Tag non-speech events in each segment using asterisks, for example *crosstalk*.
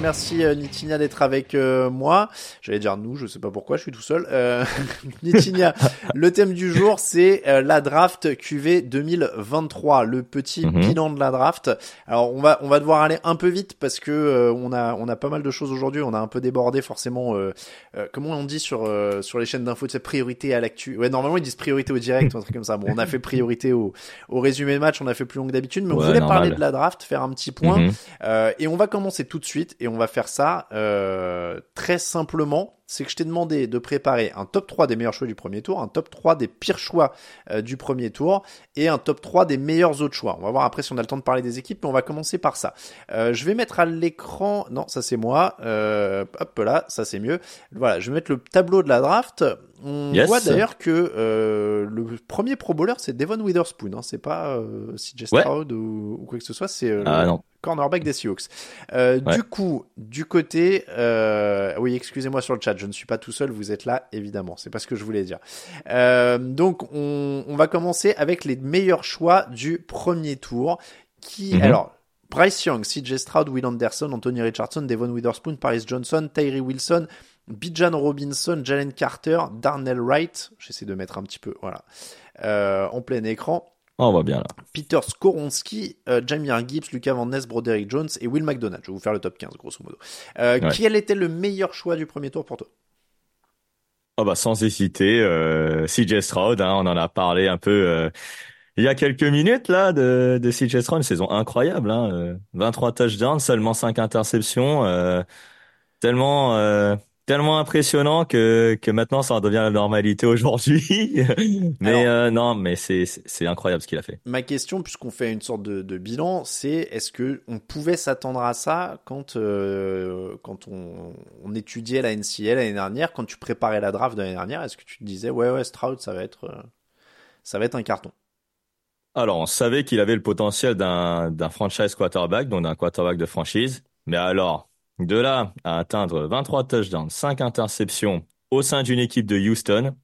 Merci euh, Nitinia d'être avec euh, moi. J'allais dire nous, je sais pas pourquoi, je suis tout seul. Euh, *laughs* Nitinia, *laughs* le thème du jour, c'est euh, la draft QV 2023, le petit Mhm. bilan de la draft. Alors on va on va devoir aller un peu vite parce que euh, on a on a pas mal de choses aujourd'hui. On a un peu débordé forcément. euh, euh, comment on dit sur euh, sur les chaînes d'infos de cette priorité à l'actu. Ouais, normalement ils disent priorité au direct ou un truc comme ça. Bon, on a fait priorité au au résumé de match. On a fait plus long que d'habitude, mais on Ouais, voulait normal. parler de la draft, faire un petit point. Euh, et on va commencer tout de suite et on va faire ça euh, très simplement. C'est que je t'ai demandé de préparer un top 3 des meilleurs choix du premier tour, un top 3 des pires choix euh, du premier tour et un top 3 des meilleurs autres choix. On va voir après si on a le temps de parler des équipes, mais on va commencer par ça. Euh, je vais mettre à l'écran, non, ça c'est moi, euh, hop là, ça c'est mieux. Voilà, je vais mettre le tableau de la draft. On Yes. voit d'ailleurs que euh, le premier Pro Bowler c'est Devon Witherspoon, hein, c'est pas euh, CJ Ouais. Stroud ou, ou quoi que ce soit, c'est euh, Ah. Cornerback des Seahawks. Euh, Ouais. Du coup, du côté, euh, oui, excusez-moi sur le chat, je ne suis pas tout seul, vous êtes là, évidemment, c'est pas ce que je voulais dire. Euh, donc, on, on va commencer avec les meilleurs choix du premier tour, qui, Mhm. alors. Bryce Young, CJ Stroud, Will Anderson, Anthony Richardson, Devon Witherspoon, Paris Johnson, Tyree Wilson, Bijan Robinson, Jalen Carter, Darnell Wright, j'essaie de mettre un petit peu, voilà, euh, en plein écran, on voit bien là. Peter Skoronski, euh, Jamir Gibbs, Lucas Van Ness, Broderick Jones et Will McDonald. Je vais vous faire le top 15, grosso modo. Euh, Ouais. Quel était le meilleur choix du premier tour pour toi? Oh bah sans hésiter, euh, CJ Stroud, hein, on en a parlé un peu euh, il y a quelques minutes là de, de CJ Stroud, une saison incroyable, hein, euh, 23 touchdowns, seulement 5 interceptions, tellement tellement impressionnant que que maintenant ça en devient la normalité aujourd'hui. *laughs* mais Alors- euh, non, mais c'est incroyable ce qu'il a fait. Ma question, puisqu'on fait une sorte de, de bilan, c'est est-ce que on pouvait s'attendre à ça quand euh, quand on, on étudiait la NCL l'année dernière, quand tu préparais la draft de l'année dernière, est-ce que tu te disais ouais ouais Stroud ça va être euh, ça va être un carton? Alors, on savait qu'il avait le potentiel d'un d'un franchise quarterback, donc d'un quarterback de franchise. Mais alors, de là à atteindre 23 touchdowns, 5 interceptions au sein d'une équipe de Houston,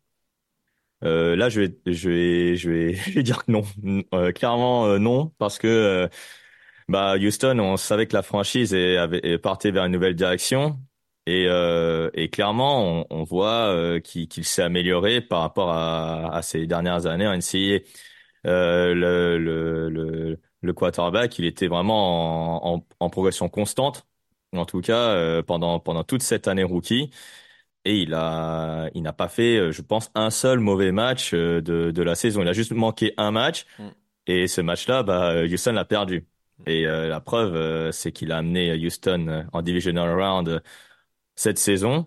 euh, là, je vais, *laughs* dire que non. Euh, clairement, euh, non, parce que bah, Houston, on savait que la franchise est, avait, partie vers une nouvelle direction. Et, clairement, on, voit qu'il s'est amélioré par rapport à, ces dernières années en NCAA le, le, le, quarterback, il était vraiment en, en, en progression constante, en tout cas euh, pendant, pendant toute cette année rookie. Et il a, il n'a pas fait, euh, je pense, un seul mauvais match euh, de, de la saison. Il a juste manqué un match. Mm. Et ce match-là, bah, Houston l'a perdu. Et euh, la preuve, euh, c'est qu'il a amené Houston en divisional round cette saison.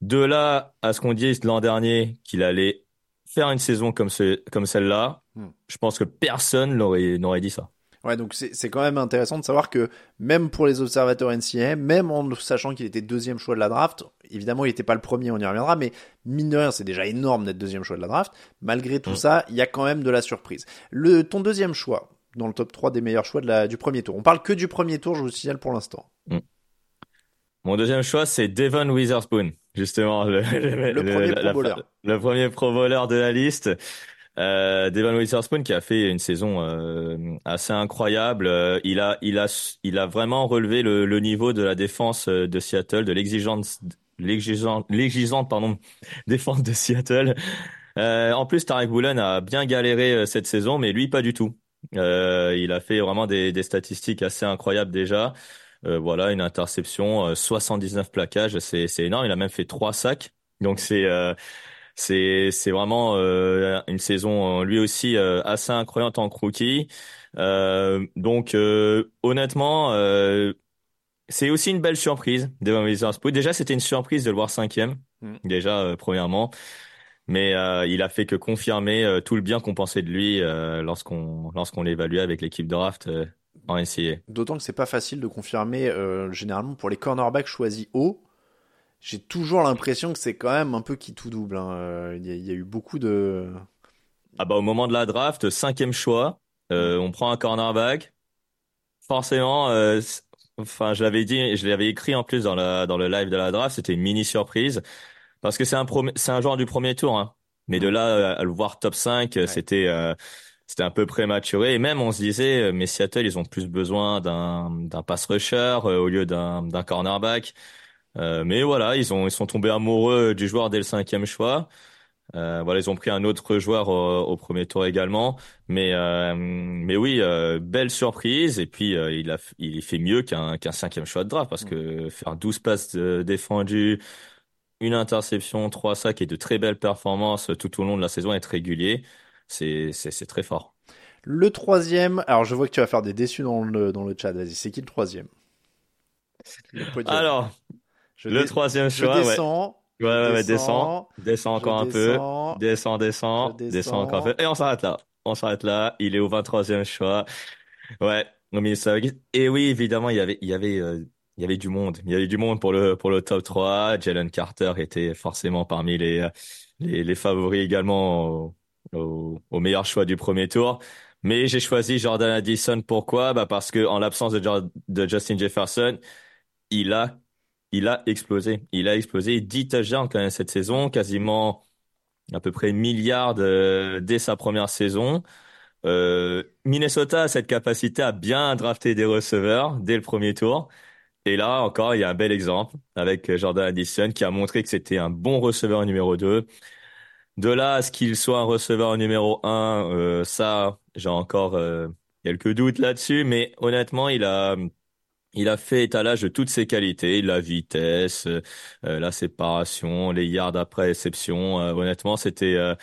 De là à ce qu'on dise l'an dernier qu'il allait faire une saison comme, ce, comme celle-là, Hmm. je pense que personne n'aurait n'aurait dit ça. Ouais, donc c'est c'est quand même intéressant de savoir que même pour les observateurs NCAA, même en sachant qu'il était deuxième choix de la draft, évidemment il n'était pas le premier, on y reviendra, mais mine de rien c'est déjà énorme d'être deuxième choix de la draft. Malgré tout Mm. ça, il y a quand même de la surprise. Le ton deuxième choix dans le top 3 des meilleurs choix de la, du premier tour. On parle que du premier tour, je vous signale pour l'instant. Mon deuxième choix, c'est Devon Witherspoon, justement, le, le, Le premier Pro Bowler. le premier pro bowler de la liste. Euh, Devon Witherspoon qui a fait une saison euh, assez incroyable. Euh, il a, il a, il a vraiment relevé le, le niveau de la défense euh, de Seattle, de l'exigence, l'exigeante, pardon, *laughs* défense de Seattle. Euh, en plus, Tarek Woolen a bien galéré euh, cette saison, mais lui pas du tout. Euh, il a fait vraiment des, des statistiques assez incroyables déjà. Voilà, une interception, euh, 79 plaquages, c'est énorme. Il a même fait trois sacs. Donc c'est c'est c'est vraiment euh, une saison euh, lui aussi euh, assez incroyable en rookie. Euh, donc honnêtement, c'est aussi une belle surprise Devon Witherspoon. Déjà, c'était une surprise de le voir cinquième. Mm. Déjà premièrement. Mais il a fait que confirmer tout le bien qu'on pensait de lui lorsqu'on lorsqu'on l'évaluait avec l'équipe de draft en NCAA. D'autant que c'est pas facile de confirmer généralement pour les cornerbacks choisis haut. J'ai toujours l'impression que c'est quand même un peu qui tout double. hein. Euh, Il y, a- il y a eu beaucoup de. Ah bah au moment de la draft, cinquième choix, euh, on prend un cornerback. Forcément, euh, enfin je l'avais dit, je l'avais écrit en plus dans le dans le live de la draft, c'était une mini surprise parce que c'est un c'est un joueur du premier tour, hein. Mais de là euh, à le voir top 5, euh, Ouais. c'était euh, c'était un peu prématuré et même on se disait mais Seattle ils ont plus besoin d'un d'un pass rusher euh, au lieu d'un d'un cornerback. Euh, mais voilà, ils ont ils sont tombés amoureux du joueur dès le cinquième choix. Euh, voilà, ils ont pris un autre joueur au, au premier tour également, mais euh, mais oui, belle surprise. Et puis il a il fait mieux qu'un qu'un cinquième choix de draft parce que faire 12 passes défendues, une interception, trois sacs et de très belles performances tout au long de la saison, être régulier, c'est c'est très fort. Le troisième, alors je vois que tu vas faire des déçus dans le, dans le chat. Vas-y, c'est qui le troisième? Le. Alors je le troisième je choix, ouais, descends. ouais, ouais, je ouais, descend, descend je encore un peu. descends. Descend, descend, Je descend encore un descends. peu. Et on s'arrête là. On s'arrête là. Il est au 23e choix. Ouais, au Vikings. Et oui, évidemment, il y avait, il y avait, euh, il y avait du monde. Il y avait du monde pour le, pour le top 3. Jalen Carter était forcément parmi les, les, les favoris également au, au, au meilleur choix du premier tour. Mais j'ai choisi Jordan Addison. Pourquoi? Bah, parce que en l'absence de, de Justin Jefferson, il a, il a explosé. Il a explosé 10 touchdowns quand même cette saison, quasiment à peu près milliard euh, dès sa première saison. Euh, Minnesota a cette capacité à bien drafter des receveurs dès le premier tour. Et là encore, il y a un bel exemple avec Jordan Addison qui a montré que c'était un bon receveur numéro 2. De là à ce qu'il soit un receveur numéro 1, euh, ça, j'ai encore quelques doutes là-dessus, mais honnêtement, il a il a fait étalage de toutes ses qualités, la vitesse, euh, la séparation, les yards après réception. Euh, honnêtement, c'était euh,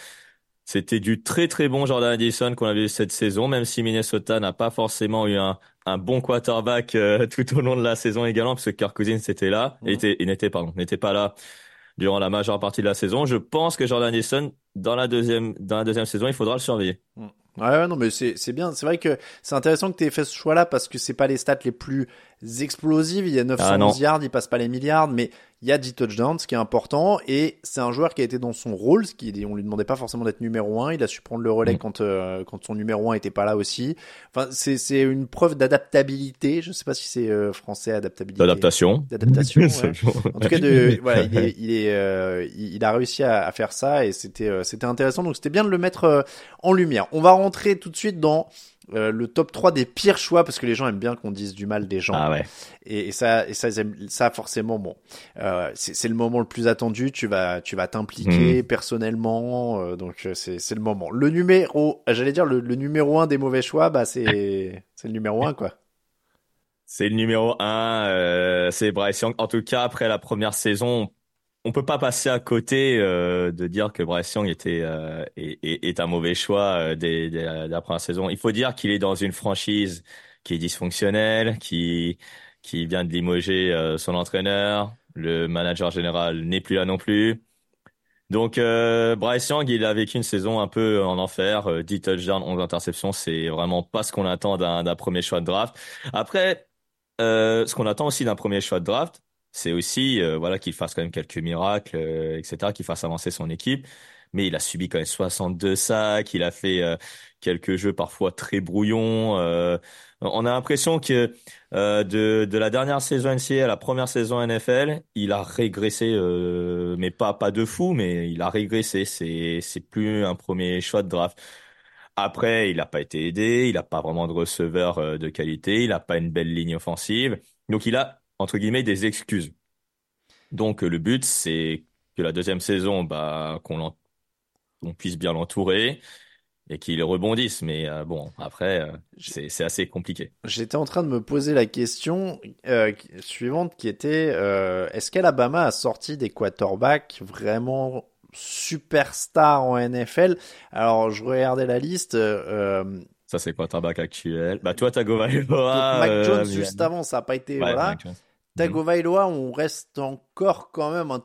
c'était du très très bon Jordan Addison qu'on a vu cette saison, même si Minnesota n'a pas forcément eu un, un bon quarterback euh, *laughs* tout au long de la saison également, parce que Kirk Cousins était là, était, il n'était pardon, n'était pas là durant la majeure partie de la saison. Je pense que Jordan Addison dans la deuxième dans la deuxième saison, il faudra le surveiller. Ouais, ouais, non, mais c'est c'est bien. C'est vrai que c'est intéressant que tu aies fait ce choix-là parce que c'est pas les stats les plus explosives. Il y a 911 Ah, yards, il passe pas les milliards, mais il y a 10 touchdowns, ce qui est important. Et c'est un joueur qui a été dans son rôle, ce qui on lui demandait pas forcément d'être numéro 1. Il a su prendre le relais Mm. quand euh, quand son numéro 1 était pas là aussi. Enfin, c'est c'est une preuve d'adaptabilité. Je sais pas si c'est euh, français adaptabilité. D'adaptation. D'adaptation. ouais. *laughs* En tout cas, de, *laughs* voilà, il, est, il, est, euh, il il a réussi à, à faire ça et c'était, euh, c'était intéressant. Donc, c'était bien de le mettre euh, en lumière. On va rentrer tout de suite dans euh, le top 3 des pires choix parce que les gens aiment bien qu'on dise du mal des gens. Ah ouais. Et, et ça, et ça, aiment- ça forcément, bon, euh, c'est le moment le plus attendu. Tu vas, tu vas t'impliquer personnellement. euh, donc, euh, c'est c'est le moment. Le numéro, j'allais dire le, le numéro 1 des mauvais choix, bah c'est *laughs* c'est le numéro 1 quoi. C'est le numéro un, euh, c'est Bryce Young. En tout cas, après la première saison, on peut pas passer à côté euh, de dire que Bryce Young était euh, est, un mauvais choix euh, dès, la, saison. Il faut dire qu'il est dans une franchise qui est dysfonctionnelle, qui qui vient de limoger son entraîneur. Le manager général n'est plus là non plus. Donc Bryce Young, il a vécu une saison un peu en enfer. Euh, 10 touchdowns, 11 interceptions, c'est vraiment pas ce qu'on attend d'un premier choix de draft. Après, ce qu'on attend aussi d'un premier choix de draft, c'est aussi euh, voilà qu'il fasse quand même quelques miracles, euh, etc., qu'il fasse avancer son équipe. Mais il a subi quand même 62 sacs, il a fait euh, quelques jeux parfois très brouillons. euh, on a l'impression que euh, de, de la dernière saison NCAA à la première saison NFL, il a régressé, euh, mais pas pas de fou, mais il a régressé. C'est c'est plus un premier choix de draft. Après, il n'a pas été aidé, il n'a pas vraiment de receveur de qualité, il n'a pas une belle ligne offensive. Donc il a, entre guillemets, des excuses. Donc le but, c'est que la deuxième saison, bah, qu'on puisse bien l'entourer et qu'il rebondisse. Mais euh, bon, après, euh, c'est assez compliqué. J'étais en train de me poser la question euh, suivante qui était est-ce qu'Alabama a sorti des quarterbacks vraiment superstars en NFL Alors je regardais la liste. Ça, c'est quarterback actuel. Bah toi, Tagovailoa. Mac Jones juste avant, ça n'a pas été Ouais, voilà. Mac Jones. Tagovailoa, on reste encore quand même un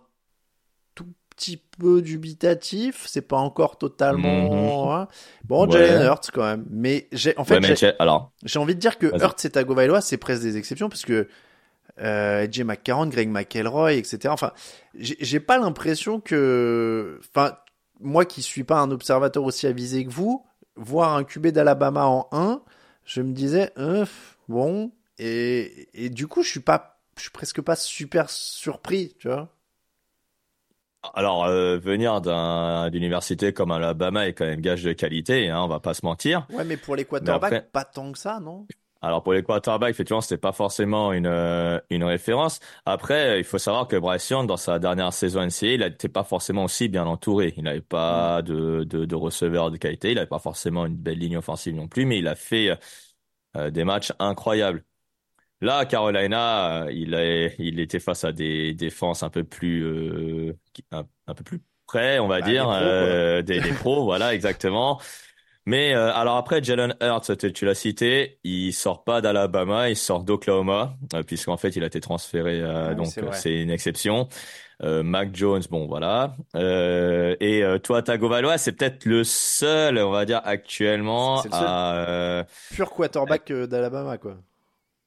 tout petit peu dubitatif. C'est pas encore totalement. hein. Bon, Ouais. Jalen Hurts quand même. Mais j'ai en fait Ouais, j'ai- alors, envie de dire que. Hurts et Tagovailoa, c'est presque des exceptions parce que euh, AJ McCarron, Greg McElroy, etc. Enfin, j'ai pas l'impression que, enfin, moi qui suis pas un observateur aussi avisé que vous, voir un QB d'Alabama en 1, je me disais, euh, bon, et, et du coup, je suis pas, je suis presque pas super surpris, tu vois. Alors, euh, venir d'un d'université comme Alabama est quand même gage de qualité, hein, on va pas se mentir. Ouais, mais pour les quarterbacks, pas tant que ça, non? Alors pour les quarterbacks, effectivement, c'était pas forcément une euh, une référence. Après, il faut savoir que Bryce Young, dans sa dernière saison NCAA, il n'était pas forcément aussi bien entouré. Il n'avait pas de, de, de receveur de qualité, il n'avait pas forcément une belle ligne offensive non plus, mais il a fait euh, des matchs incroyables. Là, Carolina, euh, il, est, il était face à des défenses un peu plus, euh, un, peu plus près, on va bah, dire, euh, des, des, pros, *laughs* voilà, exactement. Mais alors après, Jalen Hurts, tu l'as cité, il sort pas d'Alabama, il sort d'Oklahoma, puisqu'en fait, il a été transféré, donc c'est une exception. Mac Jones, bon voilà. et toi, Tagovailoa, c'est peut-être le seul, on va dire actuellement, à pur quarterback d'Alabama, quoi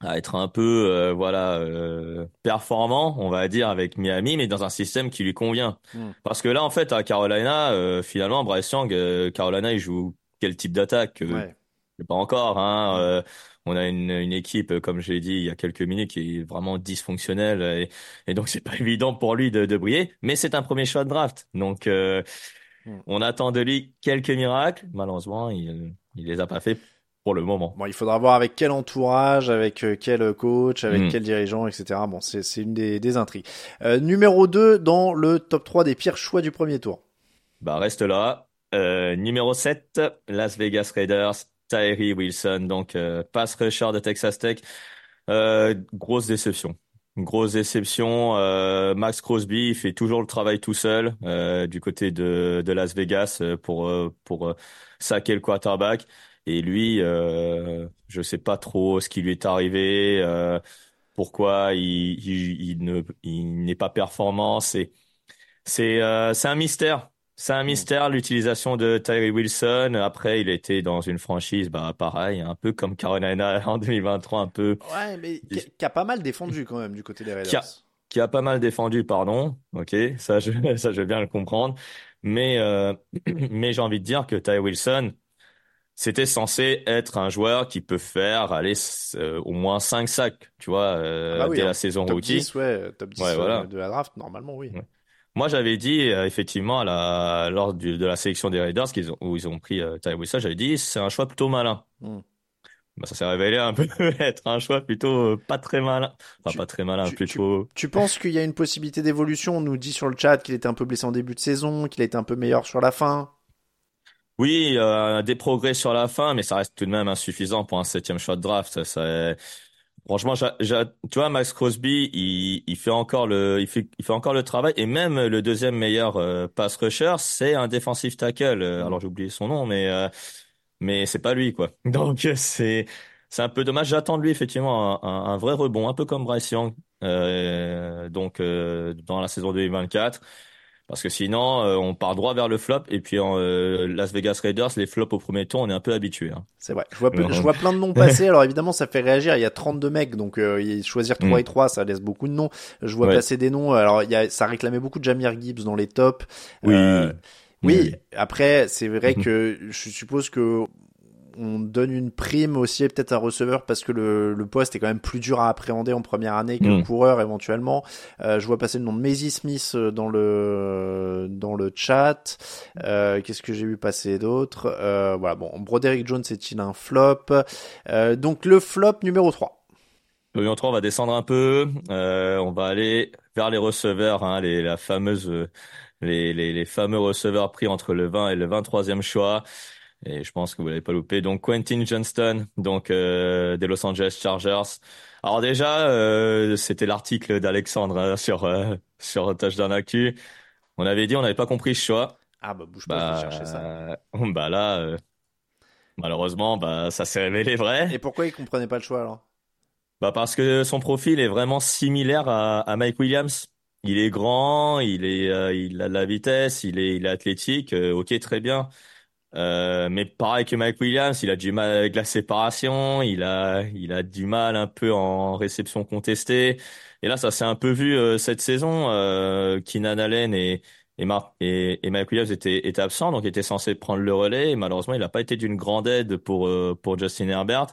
à être un peu euh, voilà euh, performant, on va dire avec Miami, mais dans un système qui lui convient. Hmm. Parce que là, en fait, à Carolina, euh, finalement, Bryce Young, Carolina, il joue quel type d'attaque ouais. Pas encore. Hein, on a une, une équipe, comme j'ai dit il y a quelques minutes, qui est vraiment dysfonctionnelle et, et donc *laughs* c'est pas évident pour lui de, de briller. Mais c'est un premier choix de draft, donc hmm. on attend de lui quelques miracles. Malheureusement, il, il les a pas fait pour le moment. Bon, il faudra voir avec quel entourage, avec euh, quel coach, avec hmm. quel dirigeant, etc. Bon, c'est une des, des intrigues. Euh, numéro 2 dans le top 3 des pires choix du premier tour. Bah reste là. Euh, numéro 7, Las Vegas Raiders, Tyree Wilson, donc euh, pass rusher de Texas Tech. Euh, grosse déception. Grosse déception. Euh, Max Crosby il fait toujours le travail tout seul du côté de, de Las Vegas pour pour saquer le quarterback. Et lui, euh, je sais pas trop ce qui lui est arrivé, euh, pourquoi il, il, il ne il n'est pas performant. C'est c'est euh, c'est un mystère. C'est un hmm. mystère l'utilisation de Tyree Wilson. Après, il était dans une franchise, bah pareil, un peu comme Carolina *laughs* en 2023, un peu. Ouais, mais qui a, pas mal défendu quand même du côté des Raiders. Qui a, pas mal défendu, pardon. Ok, ça je *laughs* ça je veux bien le comprendre. Mais euh, *clears throat* mais j'ai envie de dire que Tyree Wilson, c'était censé être un joueur qui peut faire aller euh, au moins 5 sacs, tu vois, euh, ah bah dès la saison top rookie. 10, ouais, top 10 euh, de la draft, normalement, oui. Moi, j'avais dit, effectivement, à la, lors de la sélection des Raiders, qu'ils ont, où ils ont pris euh, Wilson, j'avais dit, c'est un choix plutôt malin. Bah, ça s'est révélé un *laughs* peu être un choix plutôt pas très malin. Enfin, pas très malin, plutôt. Tu, tu penses qu'il y a une possibilité d'évolution? On nous dit sur le chat qu'il était un peu blessé en début de saison, qu'il a été un peu meilleur sur la fin. Oui, euh, des progrès sur la fin, mais ça reste tout de même insuffisant pour un septième shot draft. Ça, franchement, tu vois, Max Crosby, il, il, fait encore le, il fait, il fait encore le travail, et même le deuxième meilleur euh, pass rusher, c'est un defensive tackle. Euh, alors j'ai oublié son nom, mais euh, mais c'est pas lui, quoi. *laughs* Donc c'est c'est un peu dommage. J'attends de lui effectivement un, un, vrai rebond, un peu comme Bryce Young, donc dans la saison 2024. Parce que sinon, euh, on part droit vers le flop. Et puis en euh, Las Vegas Raiders, les flops au premier tour, on est un peu habitué. Hein. C'est vrai. Je vois, je vois plein de noms passer. Alors évidemment, ça fait réagir. Il y a 32 mecs, donc euh, choisir 3 mm. et 3, ça laisse beaucoup de noms. Je vois passer des noms. Alors il y a, ça réclamait beaucoup de Jamir Gibbs dans les tops. Oui. oui. Après, c'est vrai mm-hmm. que je suppose que on donne une prime aussi peut-être à receveur parce que le, le, poste est quand même plus dur à appréhender en première année le mm. coureur éventuellement. Euh, je vois passer le nom de Maisie Smith euh, dans le dans le chat. Euh, Qu'est-ce que j'ai vu passer d'autre? Euh, Voilà, bon, Broderick Jones est-il un flop? Euh, Donc le flop numéro 3. Le numéro 3, on va descendre un peu. on va aller vers les receveurs, hein, les, la fameuse, les, les, les fameux receveurs pris entre le 20 et le 23e choix. Et je pense que vous l'avez pas loupé. Donc Quentin Johnston, donc euh, des Los Angeles Chargers. Alors déjà, euh, c'était l'article d'Alexandre hein, sur euh, sur Touchdown Actu. On avait dit on n'avait pas compris ce choix. Ah bah bouge pas, bah, je vais chercher ça. *laughs* bah là, euh, malheureusement, bah ça s'est révélé vrai. Et pourquoi il comprenait pas le choix alors? Bah parce que son profil est vraiment similaire à, à Mike Williams. Il est grand, il est, il a de la vitesse, il est, il est athlétique. ok, très bien. Euh, mais pareil que Mike Williams, il a du mal avec la séparation, il a, il a du mal un peu en réception contestée. Et là, ça s'est un peu vu euh, cette saison. Euh, Keenan Allen et, et, et, et Mike Williams étaient, étaient absents, donc étaient censés prendre le relais. Malheureusement, il n'a pas été d'une grande aide pour, euh, pour Justin Herbert.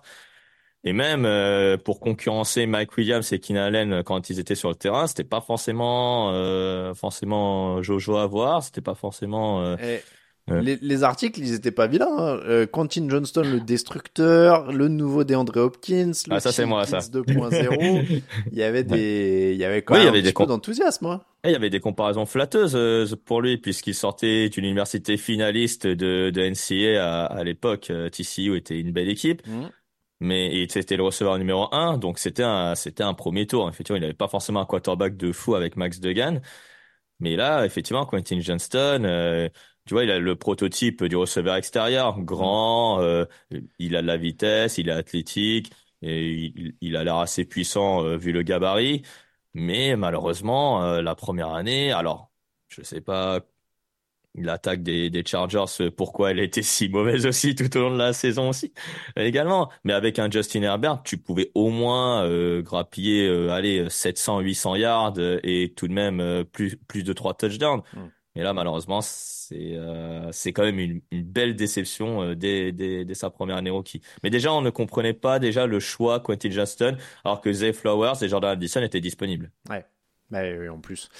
Et même euh, pour concurrencer Mike Williams et Keenan Allen quand ils étaient sur le terrain, c'était pas forcément euh, forcément Jojo à voir, c'était pas forcément. Et les, les, articles, ils étaient pas vilains. Hein. Euh, Quentin Johnston, le destructeur, le nouveau DeAndre Hopkins, le ah, ça c'est moi ça. 2.0. il y avait *laughs* des, il y avait quand même un petit peu d'enthousiasme. Hein. il y avait des comparaisons flatteuses euh, pour lui puisqu'il sortait d'une université finaliste de, de NCA à, à l'époque. Euh, TCU était une belle équipe. Mmh. Mais c'était le receveur numéro un, donc c'était un, c'était un premier tour. Effectivement, il n'avait pas forcément un quarterback de fou avec Max Degan. Mais là, effectivement, Quentin Johnston, euh, tu vois, il a le prototype du receveur extérieur, grand, euh, il a de la vitesse, il est athlétique, et il, a l'air assez puissant euh, vu le gabarit. Mais malheureusement, euh, la première année, alors, je sais pas l'attaque des, des Chargers, pourquoi elle était si mauvaise aussi tout au long de la saison aussi également. Mais avec un Justin Herbert, tu pouvais au moins grappiller, aller 700, 800 yards et tout de même plus plus de trois touchdowns. Mm. Mais là, malheureusement, c'est euh, c'est quand même une, une belle déception euh, dès, dès, dès, sa première année rookie. Mais déjà, on ne comprenait pas déjà le choix Quentin Justin, alors que Zay Flowers et Jordan Addison étaient disponibles. Ouais. Bah oui, en plus.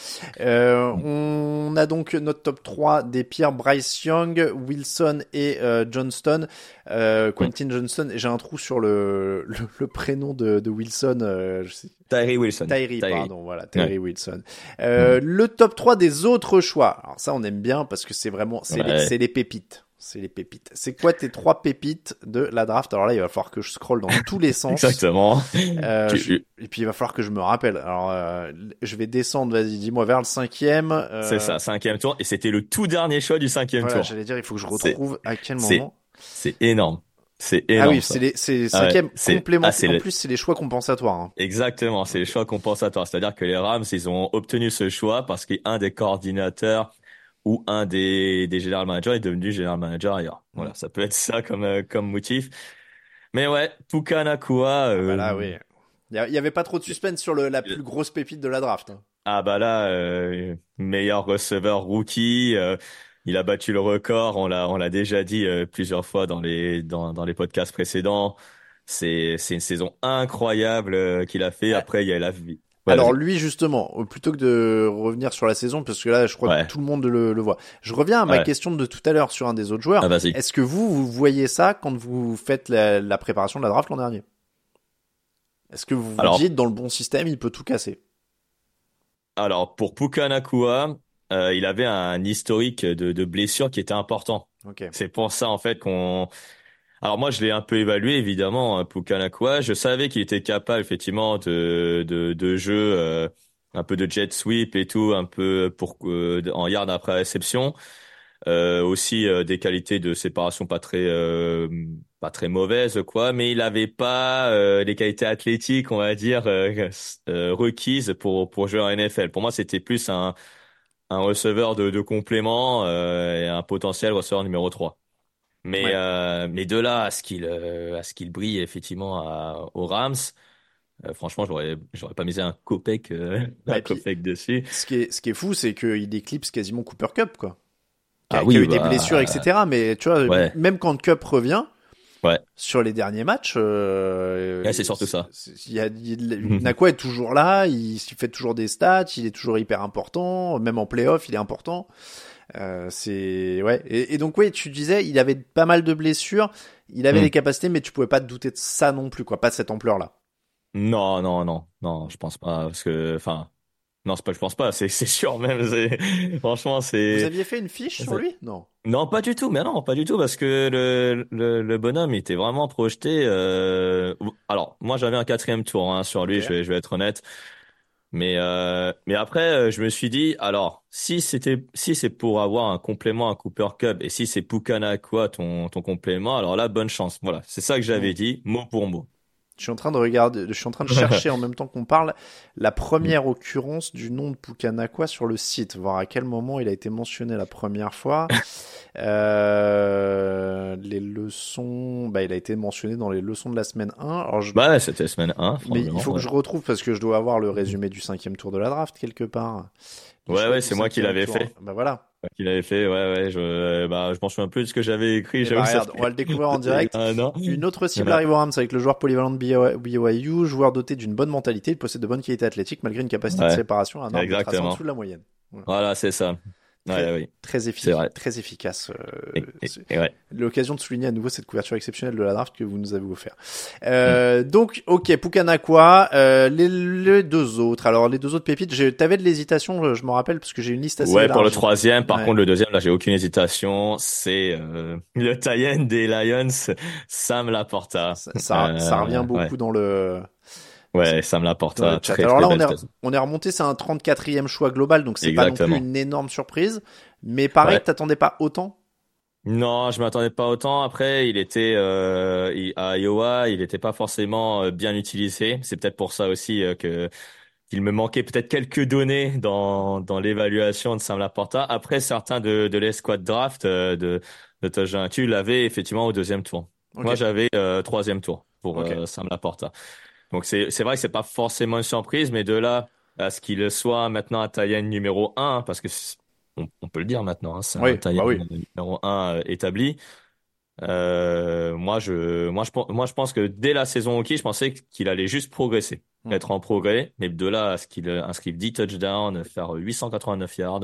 Euh, on a donc notre top 3 des pires Bryce Young, Wilson et euh, Johnston. Euh, Quentin Johnston, j'ai un trou sur le, le, le prénom de, de Wilson. Euh, je sais. Tyree Wilson. Tyree, pardon, voilà, Tyree Wilson. Euh, mm. Le top 3 des autres choix. Alors ça, on aime bien parce que c'est vraiment, c'est ouais. les, les pépites. C'est les pépites. C'est quoi tes trois pépites de la draft? Alors là, il va falloir que je scrolle dans tous les sens. *laughs* Exactement. Euh, je... Et puis il va falloir que je me rappelle. Alors euh, je vais descendre. Vas-y, dis-moi vers le cinquième. Euh... C'est ça, cinquième tour. Et c'était le tout dernier choix du cinquième voilà, tour. J'allais dire, il faut que je retrouve à quel moment? C'est énorme. C'est énorme. Ah oui, c'est les c'est cinquième ah ouais, complément. Ah, en le... plus, c'est les choix compensatoires. Hein. Exactement, c'est les choix compensatoires. C'est-à-dire que les Rams, ils ont obtenu ce choix parce qu'un des coordinateurs ou un des, des general managers est devenu general manager ailleurs. Voilà, ça peut être ça comme, euh, comme motif. Mais ouais, Puka Nakua. Euh... Ah bah là, oui. Il y avait pas trop de suspense sur le, la plus grosse pépite de la draft. Hein. Ah bah là, euh, meilleur receveur rookie. Euh, il a battu le record. On l'a, on l'a déjà dit plusieurs fois dans les, dans, dans les podcasts précédents. C'est, c'est une saison incroyable qu'il a fait. Après, il y a la vie. Ouais, Alors lui justement, plutôt que de revenir sur la saison, parce que là je crois ouais. que tout le monde le, le, voit. Je reviens à ma ouais. question de tout à l'heure sur un des autres joueurs. Ah, Est-ce que vous, vous voyez ça quand vous faites la, la préparation de la draft l'an dernier? Est-ce que vous vous dites dans le bon système, il peut tout casser? Alors pour Puka Nakua, euh, il avait un historique de, de blessures qui était important. Okay. C'est pour ça en fait qu'on alors moi, je l'ai un peu évalué, évidemment, hein, Pukanakua. Je savais qu'il était capable, effectivement, de, de, de jeu, euh, un peu de jet sweep et tout, un peu pour euh, en yard après réception. Euh, aussi euh, des qualités de séparation pas très euh, pas très mauvaises quoi mais il avait pas euh, les qualités athlétiques on va dire requises pour pour jouer en NFL pour moi c'était plus un un receveur de, de complément et un potentiel receveur numéro 3 mais, ouais. euh, mais de là à ce qu'il euh, à ce qu'il brille effectivement à, aux Rams, euh, franchement, j'aurais j'aurais pas misé un copec, euh, *laughs* bah, un copec dessus. Ce qui est ce qui est fou, c'est qu'il éclipse quasiment Cooper Cup quoi. Qui ah a, oui, qui a eu bah, des blessures, etc. Mais tu vois, ouais. même quand Cup revient. Ouais. Sur les derniers matchs, euh, ouais, c'est surtout ça. Il y a, il, Nakua est toujours là, il, il fait toujours des stats, il est toujours hyper important, même en playoff, il est important. Euh, c'est ouais. Et, et, donc oui tu disais il avait pas mal de blessures. Il avait mmh. des capacités mais tu pouvais pas te douter de ça non plus quoi. Pas de cette ampleur là non non non. Non je pense pas parce que enfin non c'est pas je pense pas. C'est c'est sûr même franchement c'est vous aviez fait une fiche sur lui? Non. Non pas du tout. Mais non pas du tout parce que le le, le bonhomme était vraiment projeté euh... alors moi j'avais un quatrième tour hein, sur lui okay. je vais je vais être honnête mais euh, mais après, euh, je me suis dit, alors si c'était si c'est pour avoir un complément à Cooper Cup et si c'est Pukana quoi ton ton complément, alors là bonne chance. Voilà, c'est ça que j'avais dit mot pour mot. Je suis en train de regarder, je suis en train de chercher *laughs* en même temps qu'on parle la première occurrence du nom de Pukanakwa sur le site, voir à quel moment il a été mentionné la première fois. *laughs* euh, leçons, bah, il a été mentionné dans les leçons de la semaine 1. Alors, je... Bah, c'était semaine 1. Mais il faut que je retrouve parce que je dois avoir le résumé du cinquième tour de la draft quelque part. Ouais, ouais, c'est moi qui l'avais fait. Bah voilà. Qui l'avait fait, ouais, ouais, je, bah, je m'en souviens plus de ce que j'avais écrit. Bah, regarde, on va le découvrir en *laughs* direct. ah, non. Une autre cible arrive au Rams avec le joueur polyvalent de BYU, joueur doté d'une bonne mentalité, il possède de bonnes qualités athlétiques malgré une capacité de séparation à un Exactement. en dessous de la moyenne. Voilà, c'est ça. Très, très, efficace, très efficace. Euh, L'occasion de souligner à nouveau cette couverture exceptionnelle de la draft que vous nous avez offert. Euh, mm. Donc, ok, Pukanakwa, euh, les, les, deux autres. Alors, les deux autres pépites, t'avais de l'hésitation, je me rappelle, parce que j'ai une liste assez Ouais, large. pour le troisième. Par contre, le deuxième, là, j'ai aucune hésitation. C'est euh, *laughs* le tie des Lions, Sam Laporta. Ça, ça, ça revient beaucoup dans le Ouais, ça me l'apporte. Alors là, on est, on est remonté, c'est un 34e choix global, donc c'est pas non plus une énorme surprise. Mais pareil, t'attendais pas autant? Non, je m'attendais pas autant. Après, il était euh, à Iowa, il n'était pas forcément euh, bien utilisé. C'est peut-être pour ça aussi euh, que qu'il me manquait peut-être quelques données dans dans l'évaluation de Sam Laporta. Après, certains de de l'escouade draft euh, de de Tojin, tu l'avais effectivement au deuxième tour. Moi, j'avais troisième tour pour Sam Laporta. Donc c'est c'est vrai que c'est pas forcément une surprise, mais de là à ce qu'il soit maintenant à Taïen numéro 1, parce que on, on, peut le dire maintenant, hein, c'est un bah numéro 1 euh, établi. Euh, moi, je, moi, je, moi, je pense que dès la saison hockey, je pensais qu'il allait juste progresser, hmm. être en progrès, mais de là à ce qu'il inscrive 10 touchdowns, faire 889 yards,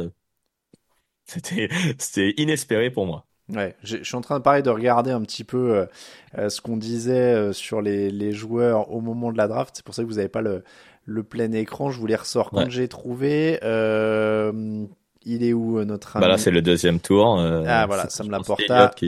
c'était, *laughs* c'était inespéré pour moi. Ouais, je suis en train de parler de regarder un petit peu euh, euh, ce qu'on disait euh, sur les, les, joueurs au moment de la draft. C'est pour ça que vous n'avez pas le, le plein écran. Je vous les ressors quand j'ai trouvé. il est où notre ami bah Là, c'est le deuxième tour. ah voilà, ça me l'apporte.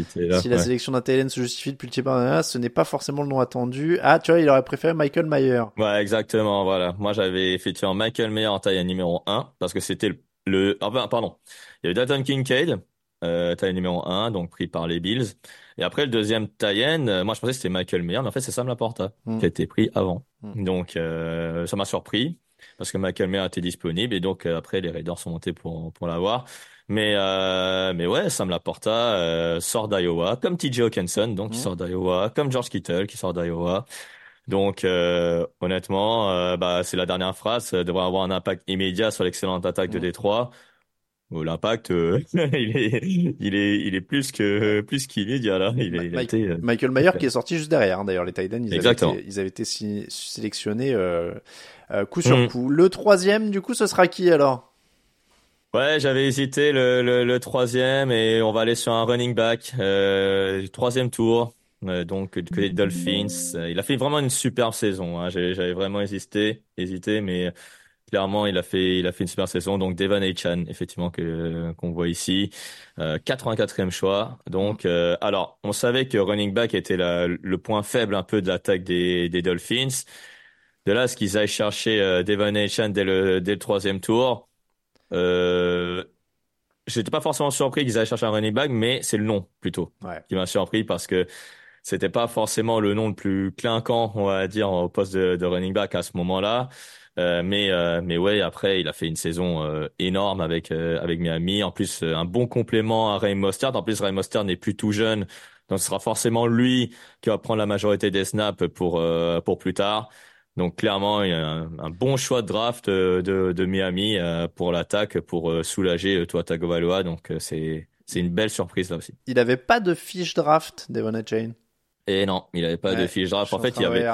Si la sélection d'un TLN se justifie depuis le tiers ce n'est pas forcément le nom attendu. Ah, tu vois, il aurait préféré Michael Mayer. Ouais, exactement. Voilà. Moi, j'avais effectivement Michael Mayer en taille numéro 1 parce que c'était le, le... Enfin, pardon. Il y avait Dalton Kincaid euh, taille numéro 1, donc pris par les Bills. Et après, le deuxième Tayen, euh, moi je pensais que c'était Michael Mayer, mais en fait c'est Sam Laporta mm. qui a été pris avant. Mm. Donc euh, ça m'a surpris parce que Michael Mayer était disponible et donc euh, après les Raiders sont montés pour pour l'avoir. Mais euh, mais ouais, Sam Laporta euh, sort d'Iowa, comme TJ Hawkinson, donc qui mm. sort d'Iowa, comme George Kittle qui sort d'Iowa. Donc honnêtement, bah c'est la dernière phrase, devrait avoir un impact immédiat sur l'excellente attaque de Détroit. L'impact, euh, *laughs* il est, il est, il est plus que plus qu'immédiat là. Il, il a été, euh, Michael Mayer qui est sorti juste derrière. Hein, D'ailleurs, les Titans, ils avaient été, ils avaient été sélectionnés euh, coup sur mm. coup. Le troisième, du coup, ce sera qui alors? Ouais, j'avais hésité le, le, le, troisième et on va aller sur un running back, euh, troisième tour. donc côté des Dolphins, il a fait vraiment une superbe saison. Hein. J'avais vraiment hésité, hésité, mais clairement, il a fait, il a fait une super saison. Donc, Devon Chan, effectivement, que qu'on voit ici, euh, 84e choix. Donc, euh, alors, on savait que running back était la, le point faible un peu de l'attaque des, des Dolphins. De là, ce qu'ils aillent chercher euh, Devon Chan dès le, dès le troisième tour. Euh, J'étais pas forcément surpris qu'ils aillent chercher un running back, mais c'est le nom plutôt qui m'a surpris parce que c'était pas forcément le nom le plus clinquant, on va dire, au poste de, de running back à ce moment-là. Euh, mais euh, mais ouais, après il a fait une saison euh, énorme avec avec Miami. En plus, un bon complément à Ray Mostert. En plus, Ray Mostert n'est plus tout jeune, donc ce sera forcément lui qui va prendre la majorité des snaps pour pour plus tard. Donc clairement, il y a un, bon choix de draft de, de Miami pour l'attaque, pour soulager Tua Tagovailoa. Donc c'est c'est une belle surprise là aussi. Il avait pas de fiche draft, Devon Chain. Et non, il avait pas de fiche draft. En fait, il y avait.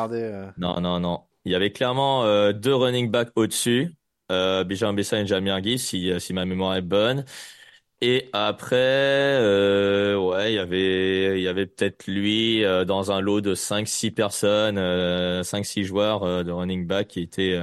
Non, non, non. Il y avait clairement euh, deux running backs au-dessus, euh, Bijan Bessa et Jamir si, euh, si ma mémoire est bonne. Et après, euh, ouais, il y avait, il y avait peut-être lui euh, dans un lot de 5-6 personnes, 5-6 joueurs de running back qui étaient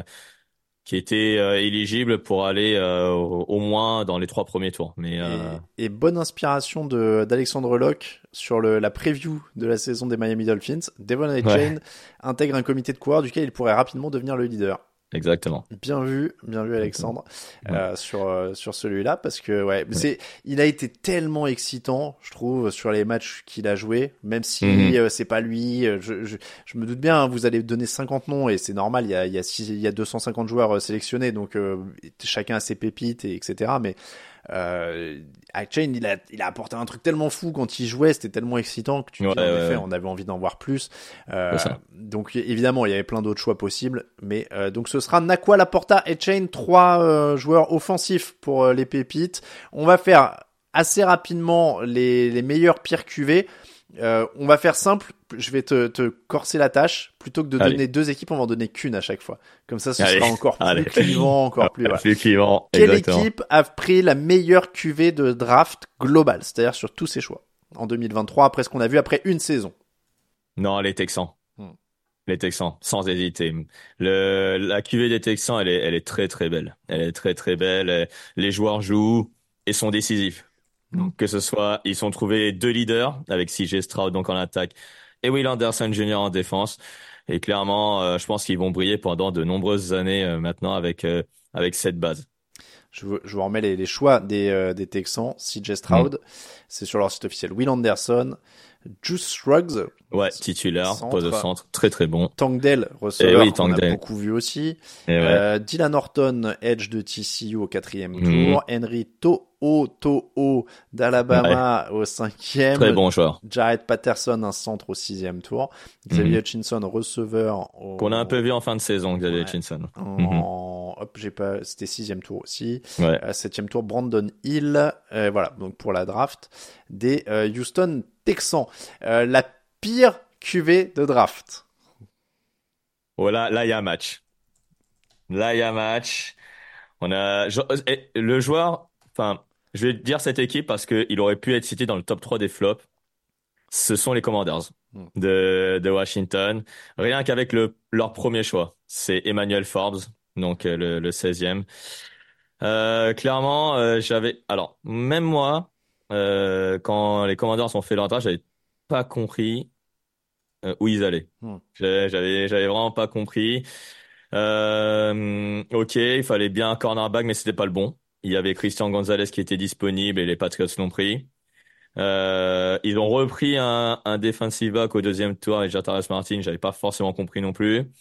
qui était euh, éligible pour aller euh, au, moins dans les trois premiers tours. Mais euh, et, bonne inspiration de d'Alexandre Locke sur le, la preview de la saison des Miami Dolphins. Devon Jane intègre un comité de coureurs duquel il pourrait rapidement devenir le leader. Exactement. Bien vu, bien vu Alexandre euh, sur euh, sur celui-là parce que ouais, c'est il a été tellement excitant, je trouve, sur les matchs qu'il a joué, même si mhm. euh, c'est pas lui. Euh, je, je, je, me doute bien, hein, vous allez donner 50 noms et c'est normal. Il y a il y a, il y a 250 joueurs sélectionnés, donc chacun a ses pépites et etc. Mais Euh, il a, il a apporté un truc tellement fou quand il jouait, c'était tellement excitant que tu Ouais, dis, en ouais, effet, ouais. on avait envie d'en voir plus. Euh, donc évidemment, il y avait plein d'autres choix possibles, mais euh, donc ce sera Nakua, Laporta et Chain, trois euh, joueurs offensifs pour euh, les pépites. On va faire assez rapidement les, les meilleurs pires QV. Euh, on va faire simple, je vais te, te corser la tâche. Plutôt que de Allez. donner deux équipes, on va en donner qu'une à chaque fois. Comme ça, ce Allez. sera encore plus Allez. clivant, encore plus. voilà. Plus clivant, Quelle exactement. équipe a pris la meilleure QV de draft global, c'est-à-dire sur tous ses choix en 2023, après ce qu'on a vu après une saison? Non, les Texans. Hmm. Les Texans, sans hésiter. Le, la QV des Texans, elle est, elle est très très belle. Elle est très très belle. Les joueurs jouent et sont décisifs. Donc, que ce soit, ils ont trouvé deux leaders avec CJ Stroud donc en attaque et Will Anderson Jr. en défense. Et clairement, euh, je pense qu'ils vont briller pendant de nombreuses années euh, maintenant avec euh, avec cette base. Je vous, je vous remets les, les choix des, des Texans. CJ Stroud, c'est sur leur site officiel. Will Anderson, Juice Ruggs, Ouais, titulaire, poste de centre, très très bon. Tangdale, receveur, Eh oui, qu'on a beaucoup vu aussi. Ouais. Euh, Dylan Horton, Edge de TCU au quatrième Mhm. tour. Henry To'o To'o d'Alabama au cinquième. très bon joueur. Jared Patterson, un centre au sixième tour. Xavier Hutchinson, receveur au... Mhm. Qu'on a un peu vu en fin de saison, Xavier Ouais. Hutchinson. en... Hop, j'ai pas... C'était sixième tour aussi. Ouais. Euh, septième tour, Brandon Hill. Euh, voilà, donc pour la draft des euh, Houston Texans. La pire QV de draft. Oh là, là, il y a un match. Là, il y a un match. On a, le joueur, enfin, je vais dire cette équipe parce qu'il aurait pu être cité dans le top 3 des flops. Ce sont les Commanders Hmm. de, de Washington. Rien qu'avec le, leur premier choix. C'est Emmanuel Forbes, donc euh, le, le 16e. Euh, clairement, euh, j'avais, alors, même moi, euh, quand les Commanders ont fait leur draft, j'avais pas compris où ils allaient. Hmm. J'avais, j'avais vraiment pas compris. Ok, il fallait bien un cornerback, mais c'était pas le bon. Il y avait Christian Gonzalez qui était disponible et les Patriots l'ont pris. Euh, ils ont repris un, un defensive back au deuxième tour avec Jataris Martin. J'avais pas forcément compris non plus.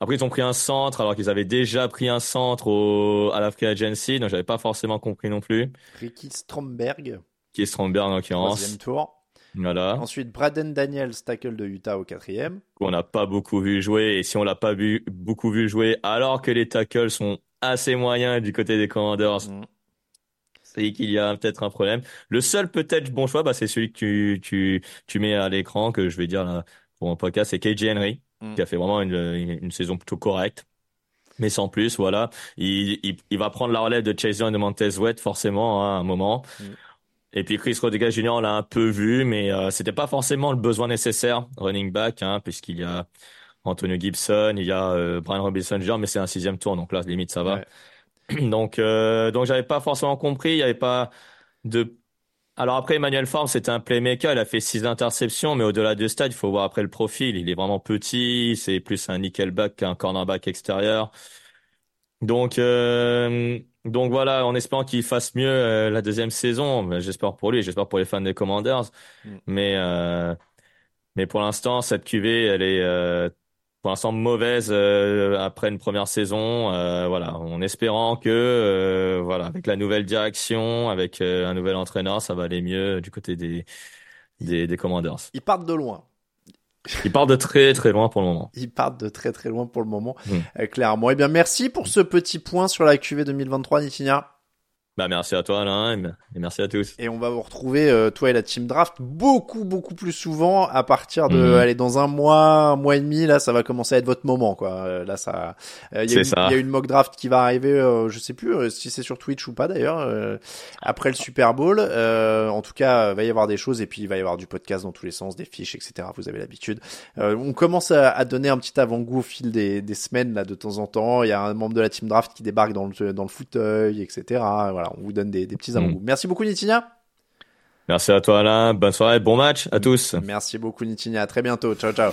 Après, ils ont pris un centre alors qu'ils avaient déjà pris un centre au, à la free agency, donc j'avais pas forcément compris non plus. Ricky Stromberg, Qui est Stromberg en troisième l'occurrence. tour. Voilà. Ensuite, Braden Daniels, tackle de Utah au quatrième. qu'on n'a pas beaucoup vu jouer. Et si on l'a pas vu, beaucoup vu jouer, alors que les tackles sont assez moyens du côté des Commanders, Mm. c'est qu'il y a peut-être un problème. Le seul peut-être bon choix, bah, c'est celui que tu, tu, tu mets à l'écran, que je vais dire là pour mon podcast, c'est KJ Henry, Mm. qui a fait vraiment une, une, une saison plutôt correcte. Mais sans plus, voilà. Il, il, il va prendre la relève de Chase Young et de Montez Sweat, forcément, hein, à un moment. Mm. Et puis Chris Rodriguez Jr., on l'a un peu vu, mais euh, c'était pas forcément le besoin nécessaire, running back, hein, puisqu'il y a Antonio Gibson, il y a euh, Brian Robinson Jr., mais c'est un sixième tour, donc là, limite, ça va. *clears throat* Donc, euh, donc j'avais pas forcément compris, il y avait pas de... Alors après, Emmanuel Forbes, c'était un playmaker, il a fait six interceptions, mais au-delà de stade, il faut voir après le profil. Il est vraiment petit, c'est plus un nickelback qu'un cornerback extérieur. Donc, euh, donc voilà, en espérant qu'il fasse mieux euh, la deuxième saison, j'espère pour lui, j'espère pour les fans des Commanders. Mm. Mais, euh, mais pour l'instant, cette QV, elle est pour l'instant mauvaise euh, après une première saison. Euh, voilà, en espérant que euh, voilà, avec la nouvelle direction, avec euh, un nouvel entraîneur, ça va aller mieux du côté des des, des Commanders. Ils partent de loin. Ils partent de très très loin pour le moment. Ils partent de très très loin pour le moment, Mm. euh, clairement. Eh bien, merci pour ce petit point sur la QV 2023, Nitinia. Bah merci à toi Alain et merci à tous. Et on va vous retrouver, euh, toi et la team draft, beaucoup, beaucoup plus souvent à partir de, Mhm. allez, dans un mois, un mois et demi, là, ça va commencer à être votre moment, quoi. Euh, là, ça, euh, il y a C'est une- ça. il y a une mock draft qui va arriver, euh, je sais plus euh, si c'est sur Twitch ou pas d'ailleurs, euh, après le Super Bowl. Euh, en tout cas, il va y avoir des choses et puis il va y avoir du podcast dans tous les sens, des fiches, etc. Vous avez l'habitude. Euh, on commence à, à donner un petit avant-goût au fil des, des semaines, là, de temps en temps. Il y a un membre de la team draft qui débarque dans le, dans le fauteuil, etc. Voilà, on vous donne des, des petits avant-goûts. Merci beaucoup, Nitinia. Merci à toi Alain, bonne soirée, bon match à tous. Merci beaucoup, Nitinia. À très bientôt. Ciao, ciao.